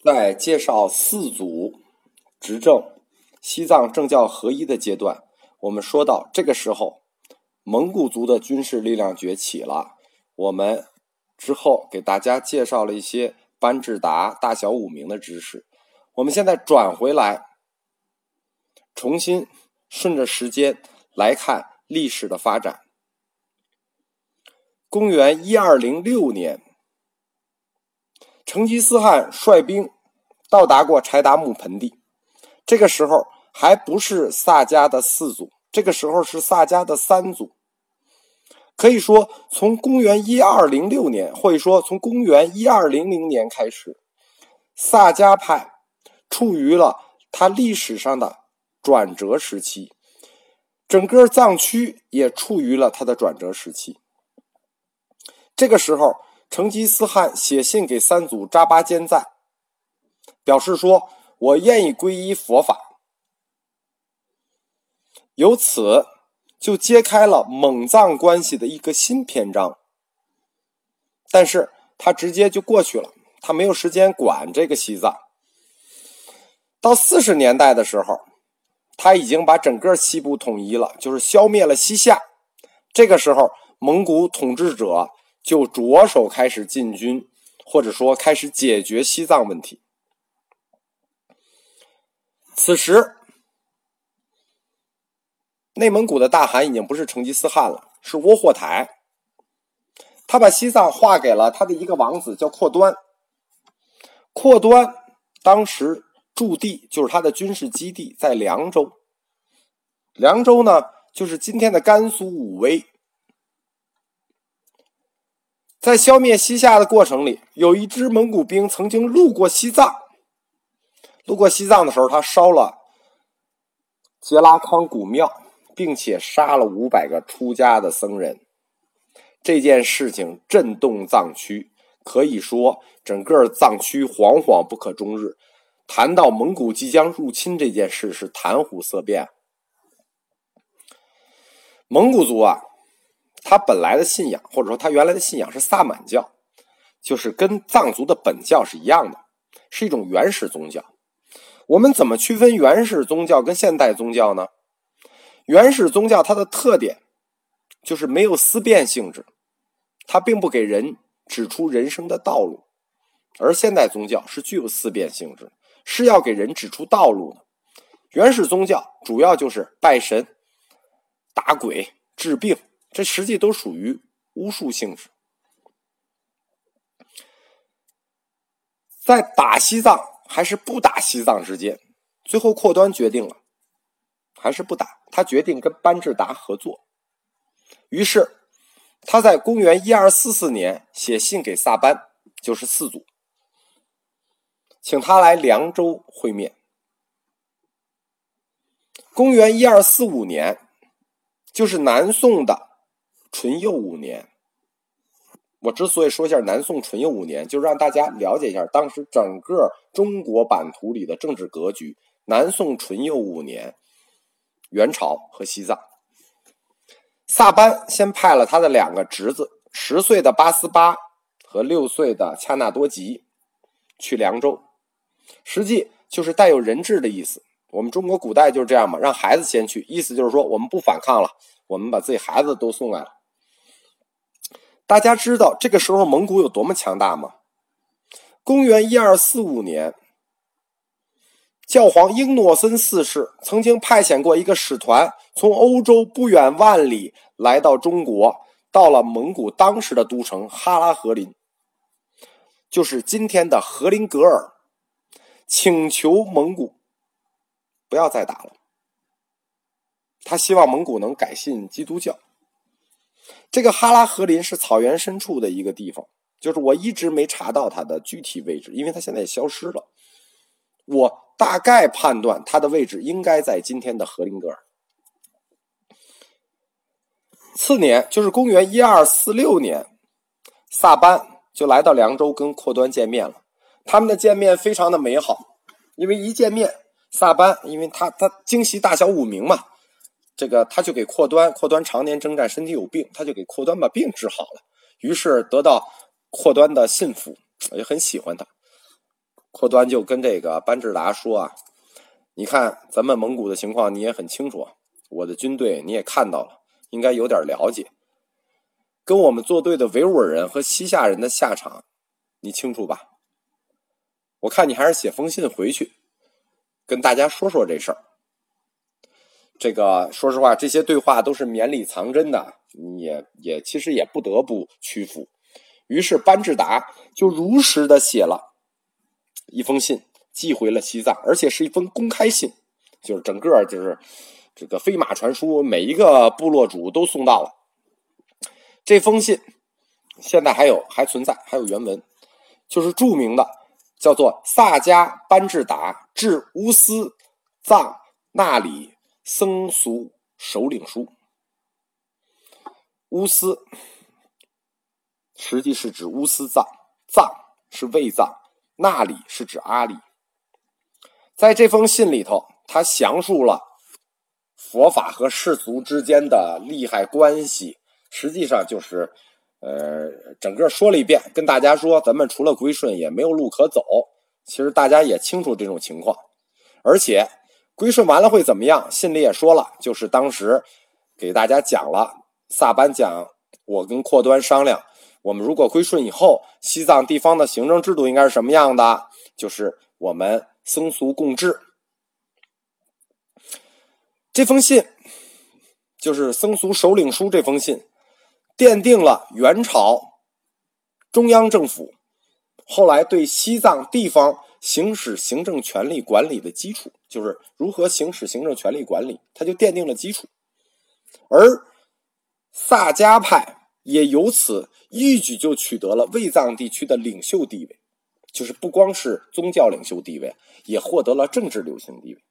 在介绍四祖执政、西藏政教合一的阶段，我们说到这个时候，蒙古族的军事力量崛起了。我们之后给大家介绍了一些班智达、大小五明的知识。我们现在转回来，重新顺着时间来看历史的发展。公元一二零六年。成吉思汗率兵到达过柴达木盆地，这个时候还不是萨迦的四祖，这个时候是萨迦的三祖。可以说，从公元一二零六年，或者说从公元一二零零年开始，萨迦派处于了它历史上的转折时期，整个藏区也处于了它的转折时期。这个时候。成吉思汗写信给三祖扎巴坚赞，表示说：“我愿意皈依佛法。”由此就揭开了蒙藏关系的一个新篇章。但是他直接就过去了，他没有时间管这个西藏。到四十年代的时候，他已经把整个西部统一了，就是消灭了西夏。这个时候，蒙古统治者。就着手开始进军，或者说开始解决西藏问题。此时，内蒙古的大汗已经不是成吉思汗了，是窝阔台。他把西藏划给了他的一个王子，叫阔端。阔端当时驻地就是他的军事基地在凉州。凉州呢，就是今天的甘肃武威。在消灭西夏的过程里，有一支蒙古兵曾经路过西藏。路过西藏的时候，他烧了杰拉康古庙，并且杀了五百个出家的僧人。这件事情震动藏区，可以说整个藏区惶惶不可终日。谈到蒙古即将入侵这件事，是谈虎色变。蒙古族啊。他本来的信仰，或者说他原来的信仰是萨满教，就是跟藏族的本教是一样的，是一种原始宗教。我们怎么区分原始宗教跟现代宗教呢？原始宗教它的特点就是没有思辨性质，它并不给人指出人生的道路；而现代宗教是具有思辨性质，是要给人指出道路的。原始宗教主要就是拜神、打鬼、治病。这实际都属于巫术性质。在打西藏还是不打西藏之间，最后阔端决定了，还是不打。他决定跟班智达合作。于是他在公元一二四四年写信给萨班，就是四祖，请他来凉州会面。公元一二四五年，就是南宋的。淳佑五年，我之所以说一下南宋淳佑五年，就是让大家了解一下当时整个中国版图里的政治格局。南宋淳佑五年，元朝和西藏，萨班先派了他的两个侄子，十岁的八思巴和六岁的恰那多吉去凉州，实际就是带有人质的意思。我们中国古代就是这样嘛，让孩子先去，意思就是说我们不反抗了，我们把自己孩子都送来了。大家知道这个时候蒙古有多么强大吗？公元一二四五年，教皇英诺森四世曾经派遣过一个使团，从欧洲不远万里来到中国，到了蒙古当时的都城哈拉和林，就是今天的和林格尔，请求蒙古不要再打了。他希望蒙古能改信基督教。这个哈拉和林是草原深处的一个地方，就是我一直没查到它的具体位置，因为它现在也消失了。我大概判断它的位置应该在今天的和林格尔。次年，就是公元一二四六年，萨班就来到凉州跟阔端见面了。他们的见面非常的美好，因为一见面，萨班因为他他惊喜大小五名嘛。这个他就给阔端，阔端常年征战，身体有病，他就给阔端把病治好了。于是得到阔端的信服，也很喜欢他。阔端就跟这个班智达说啊：“你看咱们蒙古的情况，你也很清楚，我的军队你也看到了，应该有点了解。跟我们作对的维吾尔人和西夏人的下场，你清楚吧？我看你还是写封信回去，跟大家说说这事儿。这个说实话，这些对话都是绵里藏针的，也也其实也不得不屈服。于是班智达就如实的写了。”一封信寄回了西藏，而且是一封公开信，就是整个就是这个飞马传书，每一个部落主都送到了。这封信现在还有还存在，还有原文，就是著名的叫做萨迦班智达致乌斯藏那里僧俗首领书。乌斯实际是指乌斯藏，藏是卫藏。那里是指阿里，在这封信里头，他详述了佛法和世俗之间的利害关系，实际上就是，呃，整个说了一遍，跟大家说，咱们除了归顺也没有路可走。其实大家也清楚这种情况，而且归顺完了会怎么样？信里也说了，就是当时给大家讲了，萨班讲，我跟阔端商量。我们如果归顺以后，西藏地方的行政制度应该是什么样的？就是我们僧俗共治。这封信就是僧俗首领书。这封信奠定了元朝中央政府后来对西藏地方行使行政权力管理的基础，就是如何行使行政权力管理，它就奠定了基础。而萨迦派。也由此一举就取得了卫藏地区的领袖地位，就是不光是宗教领袖地位，也获得了政治流行地位。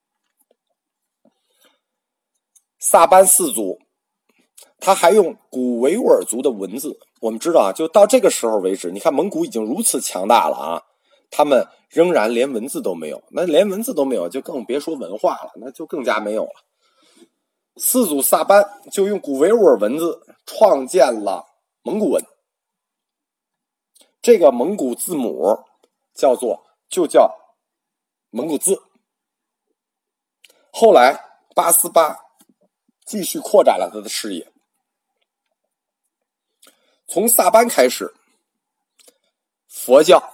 萨班四族，他还用古维吾尔族的文字。我们知道啊，就到这个时候为止，你看蒙古已经如此强大了啊，他们仍然连文字都没有。那连文字都没有，就更别说文化了，那就更加没有了。四祖萨班就用古维吾尔文字创建了蒙古文，这个蒙古字母叫做就叫蒙古字。后来八思巴继续扩展了他的视野，从萨班开始，佛教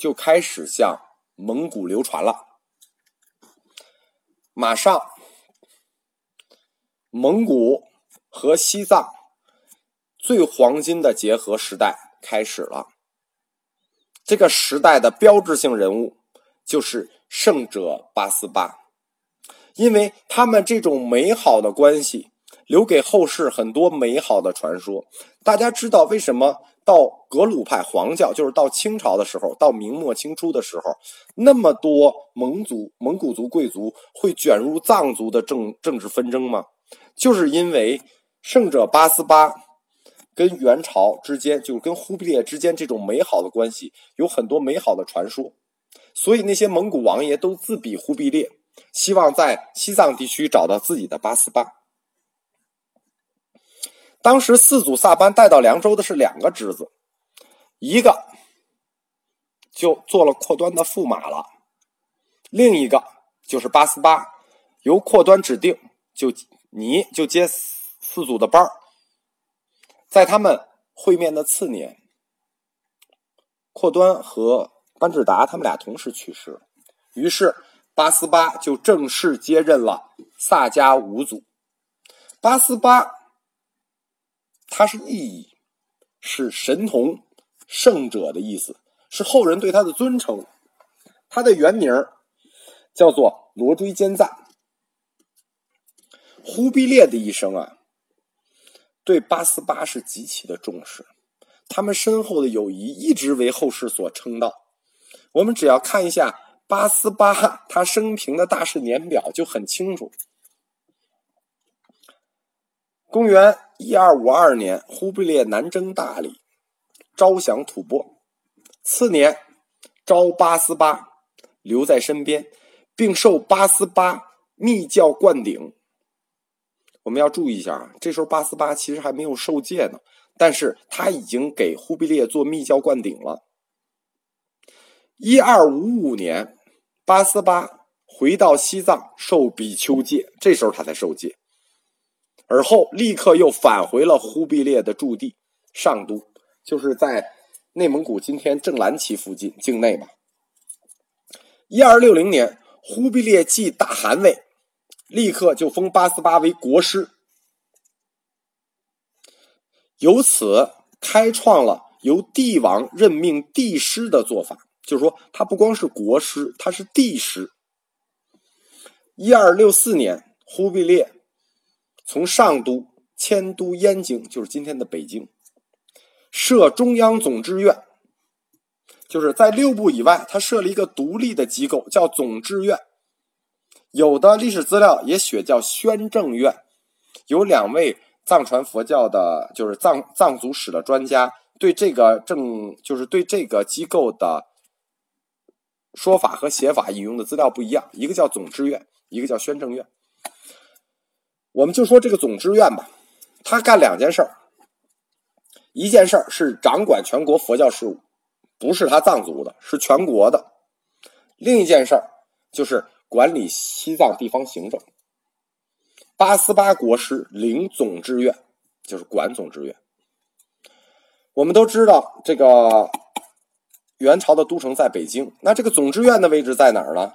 就开始向蒙古流传了，马上。蒙古和西藏最黄金的结合时代开始了。这个时代的标志性人物就是圣者八思巴，因为他们这种美好的关系，留给后世很多美好的传说。大家知道为什么到格鲁派黄教，就是到清朝的时候，到明末清初的时候，那么多蒙族、蒙古族贵族会卷入藏族的政政治纷争吗？就是因为圣者八思巴跟元朝之间，就是跟忽必烈之间这种美好的关系，有很多美好的传说，所以那些蒙古王爷都自比忽必烈，希望在西藏地区找到自己的八思巴。当时四祖萨班带到凉州的是两个侄子，一个就做了阔端的驸马了，另一个就是八思巴，由阔端指定就。你就接四祖的班，在他们会面的次年，阔端和班智达他们俩同时去世，于是八思巴就正式接任了萨迦五祖。八思巴，他是意义是神童、圣者的意思，是后人对他的尊称。他的原名叫做罗锥坚赞。忽必烈的一生啊，对八思巴是极其的重视，他们深厚的友谊一直为后世所称道。我们只要看一下八思巴他生平的大事年表就很清楚。公元一二五二年，忽必烈南征大理，招降吐蕃，次年招八思巴留在身边，并受八思巴密教灌顶。我们要注意一下啊，这时候八思巴其实还没有受戒呢，但是他已经给忽必烈做密教灌顶了。一二五五年，八思巴回到西藏受比丘戒，这时候他才受戒。而后立刻又返回了忽必烈的驻地上都，就是在内蒙古今天正蓝旗附近境内吧。一二六零年，忽必烈继大汗位，立刻就封八思巴为国师，由此开创了由帝王任命帝师的做法。就是说，他不光是国师，他是帝师。一二六四年，忽必烈。从上都迁都燕京，就是今天的北京，设中央总制院，就是在六部以外，他设了一个独立的机构，叫总制院。有的历史资料也写叫宣政院。有两位藏传佛教的，就是藏藏族史的专家，对这个正，就是对这个机构的说法和写法引用的资料不一样，一个叫总制院，一个叫宣政院。我们就说这个总知院吧，他干两件事儿。一件事儿是掌管全国佛教事务，不是他藏族的，是全国的；另一件事儿就是管理西藏地方行政。八思巴国师领总知院，就是管总知院。我们都知道，这个元朝的都城在北京，那这个总知院的位置在哪儿呢？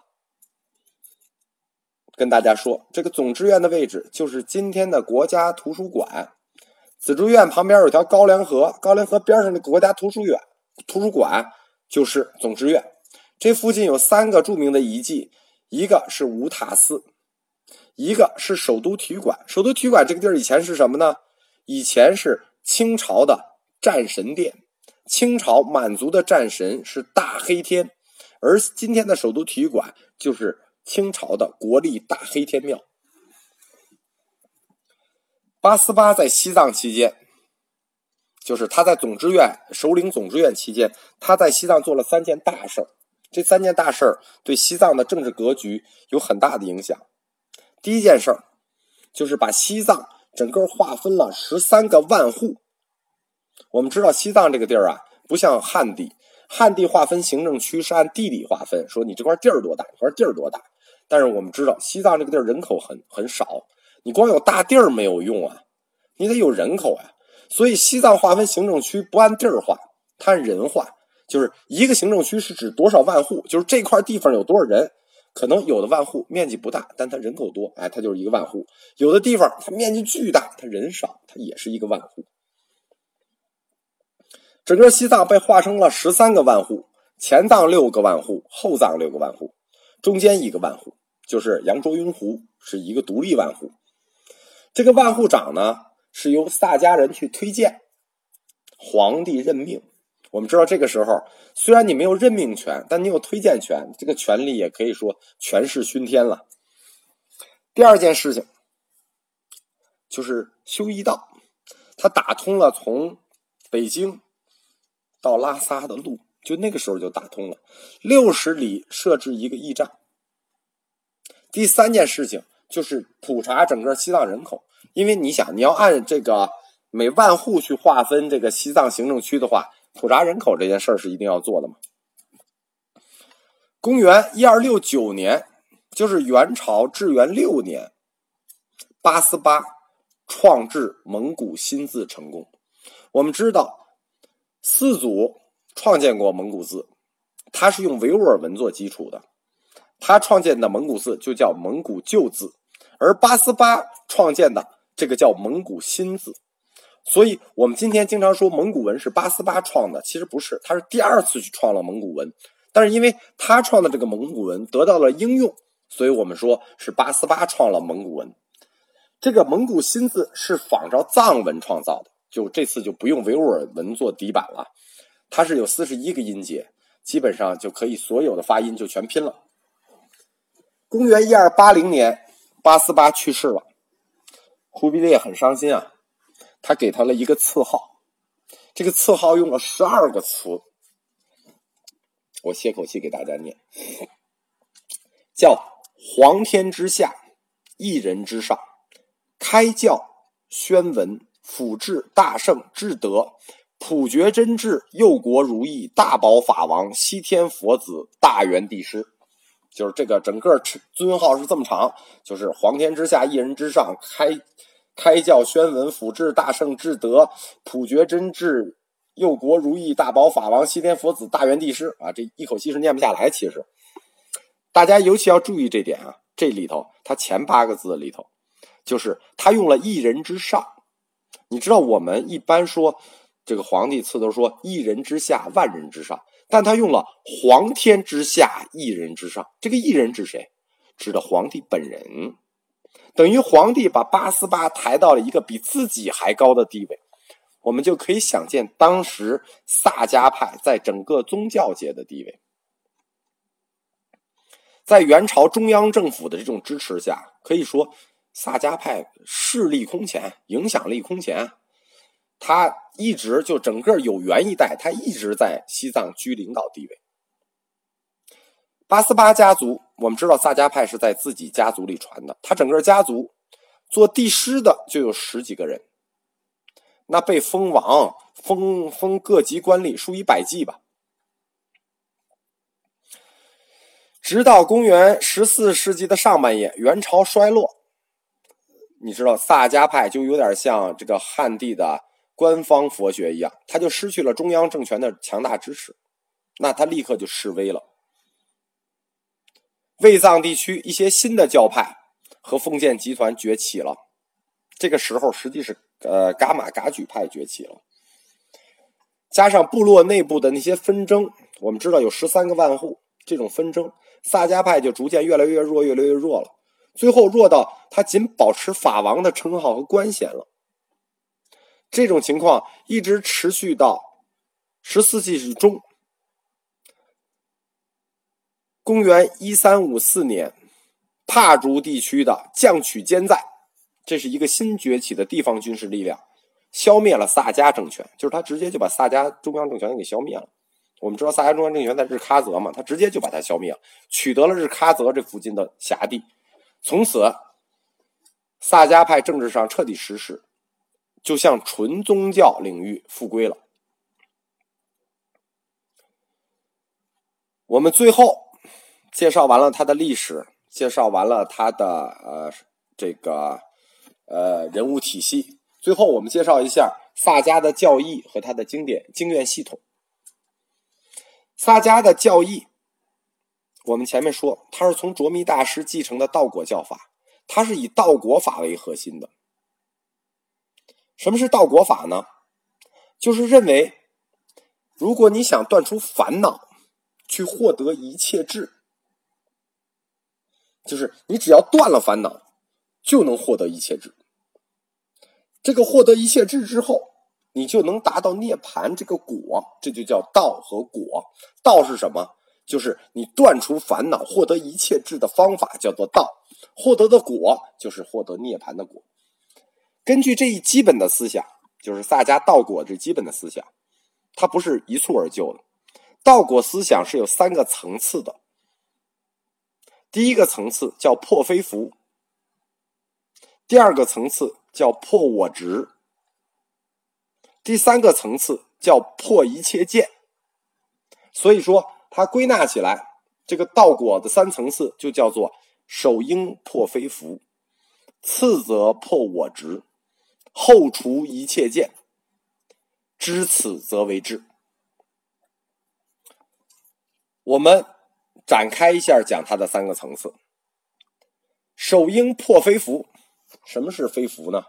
跟大家说，这个总志愿的位置就是今天的国家图书馆，紫竹院旁边有条高粱河，高粱河边上的国家图书院图书馆就是总志愿。这附近有三个著名的遗迹，一个是五塔寺，一个是首都体育馆。首都体育馆这个地儿以前是什么呢？以前是清朝的战神殿，清朝满族的战神是大黑天，而今天的首都体育馆就是。清朝的国立大黑天庙。八思巴在西藏期间，就是他在总支院首领总支院期间，他在西藏做了三件大事儿。这三件大事儿对西藏的政治格局有很大的影响。第一件事儿就是把西藏整个划分了十三个万户。我们知道西藏这个地儿啊，不像汉地，汉地划分行政区是按地理划分，说你这块地儿多大，这块地儿多大。但是我们知道，西藏这个地儿人口很很少，你光有大地儿没有用啊，你得有人口呀。所以西藏划分行政区不按地儿划，它按人划，就是一个行政区是指多少万户，就是这块地方有多少人。可能有的万户面积不大，但它人口多，哎，它就是一个万户；有的地方它面积巨大，它人少，它也是一个万户。整个西藏被划成了十三个万户，前藏六个万户，后藏六个万户。中间一个万户，就是扬州雍湖，是一个独立万户。这个万户长呢，是由萨迦人去推荐，皇帝任命。我们知道这个时候，虽然你没有任命权，但你有推荐权，这个权利也可以说权势熏天了。第二件事情就是修一道，他打通了从北京到拉萨的路。就那个时候就打通了，六十里设置一个驿站。第三件事情就是普查整个西藏人口，因为你想，你要按这个每万户去划分这个西藏行政区的话，普查人口这件事儿是一定要做的嘛。公元一二六九年，就是元朝至元六年，八思巴创制蒙古新字成功。我们知道四祖。创建过蒙古字，他是用维吾尔文做基础的，他创建的蒙古字就叫蒙古旧字，而八思巴创建的这个叫蒙古新字，所以我们今天经常说蒙古文是八思巴创的，其实不是，他是第二次去创了蒙古文，但是因为他创的这个蒙古文得到了应用，所以我们说是八思巴创了蒙古文。这个蒙古新字是仿照藏文创造的，就这次就不用维吾尔文做底板了。它是有四十一个音节，基本上就可以所有的发音就全拼了。公元一二八零年，八思巴去世了，忽必烈很伤心啊，他给他了一个赐号，这个赐号用了十二个词，我歇口气给大家念，叫皇天之下，一人之上，开教宣文，辅治大圣至德。普觉真智，佑国如意，大宝法王，西天佛子，大元帝师。就是这个整个尊号是这么长，就是皇天之下，一人之上，开开教宣文，辅治大圣至德，普觉真智，佑国如意，大宝法王，西天佛子，大元帝师啊！这一口气是念不下来。其实，大家尤其要注意这点啊，这里头它前八个字里头，就是他用了一人之上。你知道我们一般说这个皇帝次都说一人之下，万人之上。但他用了“皇天之下，一人之上”，这个“一人”指谁？指的皇帝本人，等于皇帝把八思巴抬到了一个比自己还高的地位。我们就可以想见当时萨迦派在整个宗教界的地位。在元朝中央政府的这种支持下，可以说萨迦派势力空前，影响力空前。他一直就整个有元一代，他一直在西藏居领导地位。八思巴家族，我们知道萨迦派是在自己家族里传的，他整个家族做帝师的就有十几个人，那被封王、封封各级官吏数以百计吧。直到公元十四世纪的上半叶，元朝衰落，你知道萨迦派就有点像这个汉地的。官方佛学一样，他就失去了中央政权的强大支持，那他立刻就示威了。卫藏地区一些新的教派和封建集团崛起了，这个时候实际是呃噶玛噶举派崛起了，加上部落内部的那些纷争，我们知道有十三个万户，这种纷争，萨迦派就逐渐越来越弱，越来越弱了，最后弱到他仅保持法王的称号和官衔了。这种情况一直持续到十四世纪中，公元一三五四年，帕竹地区的将曲坚在，这是一个新崛起的地方军事力量，消灭了萨迦政权，就是他直接就把萨迦中央政权给消灭了。我们知道萨迦中央政权在日喀则嘛，他直接就把它消灭了，取得了日喀则这附近的辖地，从此萨迦派政治上彻底失势。就向纯宗教领域复归了。我们最后介绍完了他的历史，介绍完了他的呃这个呃人物体系，最后我们介绍一下萨迦的教义和他的经典经院系统。萨迦的教义，我们前面说，他是从卓弥大师继承的道果教法，他是以道果法为核心的。什么是道果法呢？就是认为，如果你想断除烦恼，去获得一切智，就是你只要断了烦恼，就能获得一切智。这个获得一切智之后，你就能达到涅盘这个果，这就叫道和果。道是什么？就是你断除烦恼、获得一切智的方法，叫做道。获得的果，就是获得涅盘的果。根据这一基本的思想，就是萨迦道果这基本的思想，它不是一蹴而就的。道果思想是有三个层次的。第一个层次叫破非福，第二个层次叫破我执，第三个层次叫破一切见。所以说，它归纳起来，这个道果的三层次就叫做：首应破非福，次则破我执。后除一切见，知此则为智。我们展开一下讲它的三个层次。首应破非福。什么是非福呢？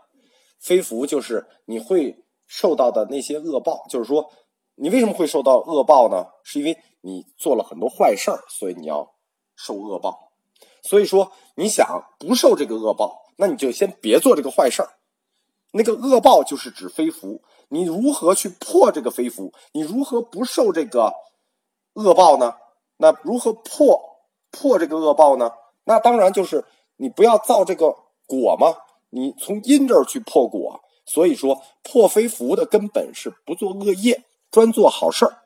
非福就是你会受到的那些恶报。就是说，你为什么会受到恶报呢？是因为你做了很多坏事儿，所以你要受恶报。所以说，你想不受这个恶报，那你就先别做这个坏事儿。那个恶报就是指非福，你如何去破这个非福？你如何不受这个恶报呢？那如何破破这个恶报呢？那当然就是你不要造这个果嘛，你从因这儿去破果。所以说，破非福的根本是不做恶业，专做好事儿。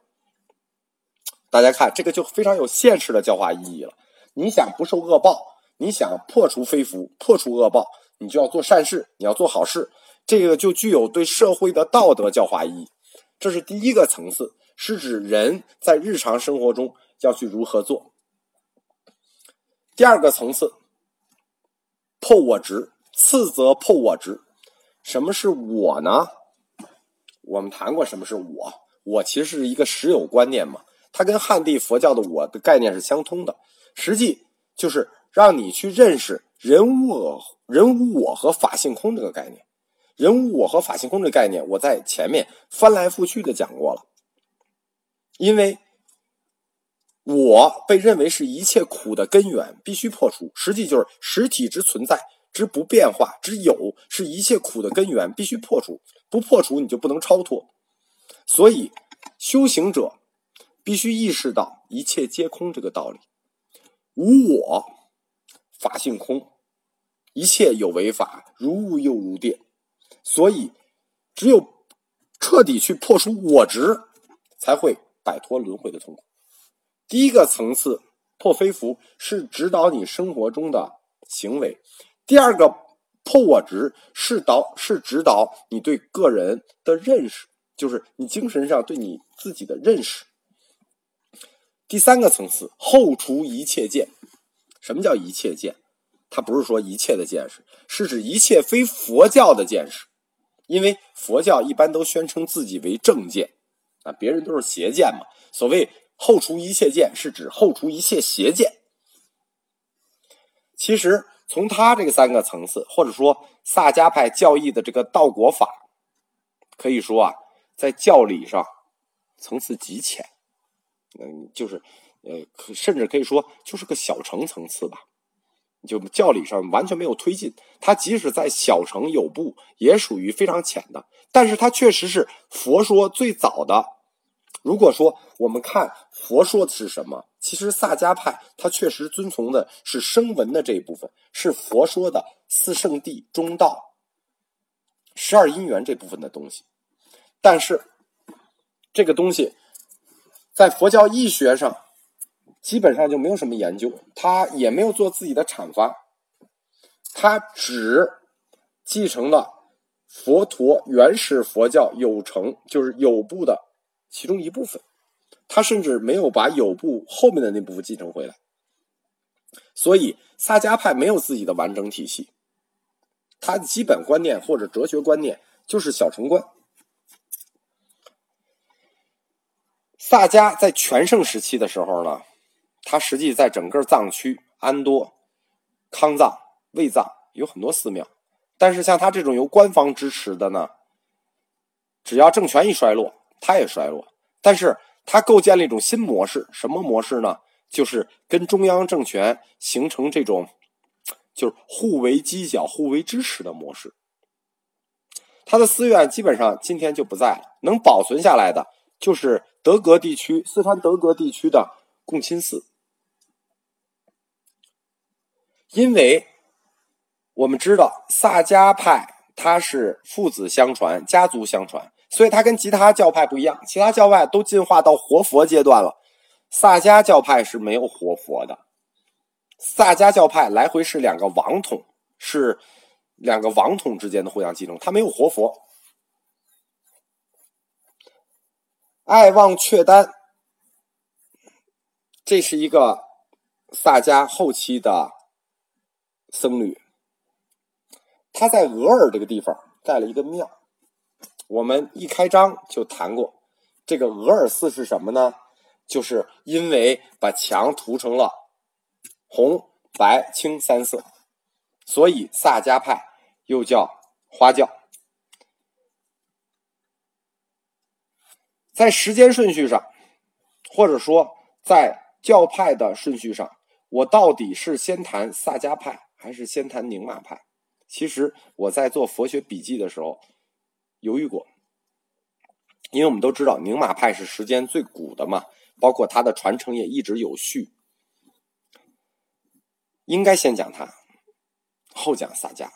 大家看这个就非常有现实的教化意义了。你想不受恶报，你想破除非福，破除恶报，你就要做善事，你要做好事。这个就具有对社会的道德教化意义。这是第一个层次，是指人在日常生活中要去如何做。第二个层次，破我执，次则破我执。什么是我呢？我们谈过什么是我？我其实是一个实有观念嘛，它跟汉地佛教的我的概念是相通的。实际就是让你去认识人无我、人无我和法性空这个概念。人无我和法性空这个概念，我在前面翻来覆去的讲过了。因为我被认为是一切苦的根源，必须破除。实际就是实体之存在之不变化之有，是一切苦的根源，必须破除。不破除，你就不能超脱。所以，修行者必须意识到一切皆空这个道理。无我，法性空，一切有为法，如雾又如电。所以，只有彻底去破除我执，才会摆脱轮回的痛苦。第一个层次破非福，是指导你生活中的行为；第二个破我执，是导是指导你对个人的认识，就是你精神上对你自己的认识。第三个层次后除一切见，什么叫一切见？它不是说一切的见识，是指一切非佛教的见识。因为佛教一般都宣称自己为正见，啊，别人都是邪见嘛。所谓后除一切见，是指后除一切邪见。其实从他这个三个层次，或者说萨迦派教义的这个道果法，可以说啊，在教理上层次极浅，嗯，就是呃，甚至可以说就是个小乘层次吧。就教理上完全没有推进，它即使在小乘有部，也属于非常浅的。但是它确实是佛说最早的。如果说我们看佛说的是什么，其实萨迦派它确实遵从的是声闻的这一部分，是佛说的四圣谛、中道、十二因缘这部分的东西。但是这个东西在佛教义学上。基本上就没有什么研究，他也没有做自己的阐发，他只继承了佛陀原始佛教有成就是有部的其中一部分，他甚至没有把有部后面的那部分继承回来，所以萨迦派没有自己的完整体系，他的基本观念或者哲学观念就是小乘观。萨迦在全盛时期的时候呢。它实际在整个藏区，安多、康藏、卫藏有很多寺庙，但是像它这种由官方支持的呢，只要政权一衰落，它也衰落。但是它构建了一种新模式，什么模式呢？就是跟中央政权形成这种，就是互为犄角、互为支持的模式。它的寺院基本上今天就不在了，能保存下来的就是德格地区、四川德格地区的共亲寺。因为我们知道萨迦派它是父子相传、家族相传，所以它跟其他教派不一样。其他教派都进化到活佛阶段了，萨迦教派是没有活佛的。萨迦教派来回是两个王统，是两个王统之间的互相继承，它没有活佛。爱望却丹，这是一个萨迦后期的。僧侣，他在额尔这个地方盖了一个庙。我们一开张就谈过，这个额尔寺是什么呢？就是因为把墙涂成了红、白、青三色，所以萨迦派又叫花教。在时间顺序上，或者说在教派的顺序上，我到底是先谈萨迦派？还是先谈宁玛派。其实我在做佛学笔记的时候犹豫过，因为我们都知道宁玛派是时间最古的嘛，包括它的传承也一直有序，应该先讲它，后讲萨迦。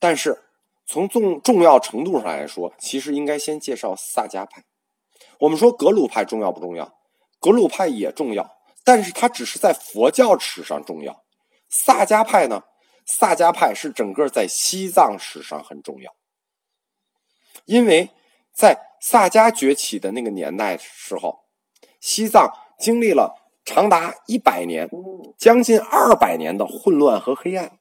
但是从重重要程度上来说，其实应该先介绍萨迦派。我们说格鲁派重要不重要？格鲁派也重要，但是它只是在佛教史上重要。萨迦派呢？萨迦派是整个在西藏史上很重要，因为在萨迦崛起的那个年代时候，西藏经历了长达一百年、将近二百年的混乱和黑暗。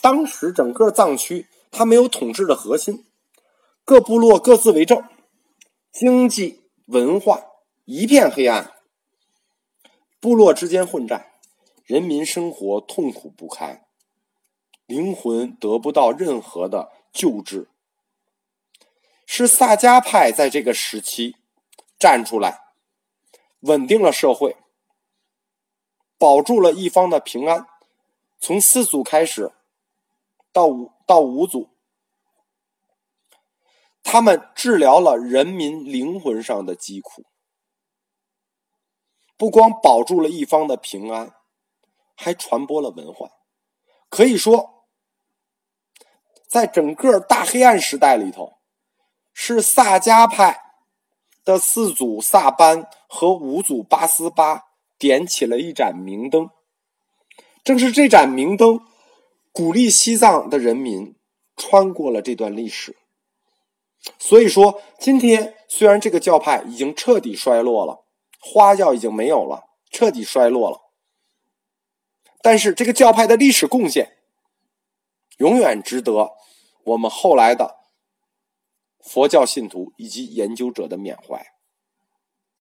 当时整个藏区它没有统治的核心，各部落各自为政，经济文化一片黑暗，部落之间混战，人民生活痛苦不堪，灵魂得不到任何的救治。是萨迦派在这个时期站出来，稳定了社会，保住了一方的平安。从四祖开始。到五到五祖，他们治疗了人民灵魂上的疾苦，不光保住了一方的平安，还传播了文化。可以说，在整个大黑暗时代里头，是萨迦派的四祖萨班和五祖八思巴点起了一盏明灯。正是这盏明灯。鼓励西藏的人民穿过了这段历史，所以说，今天虽然这个教派已经彻底衰落了，花教已经没有了，彻底衰落了，但是这个教派的历史贡献永远值得我们后来的佛教信徒以及研究者的缅怀。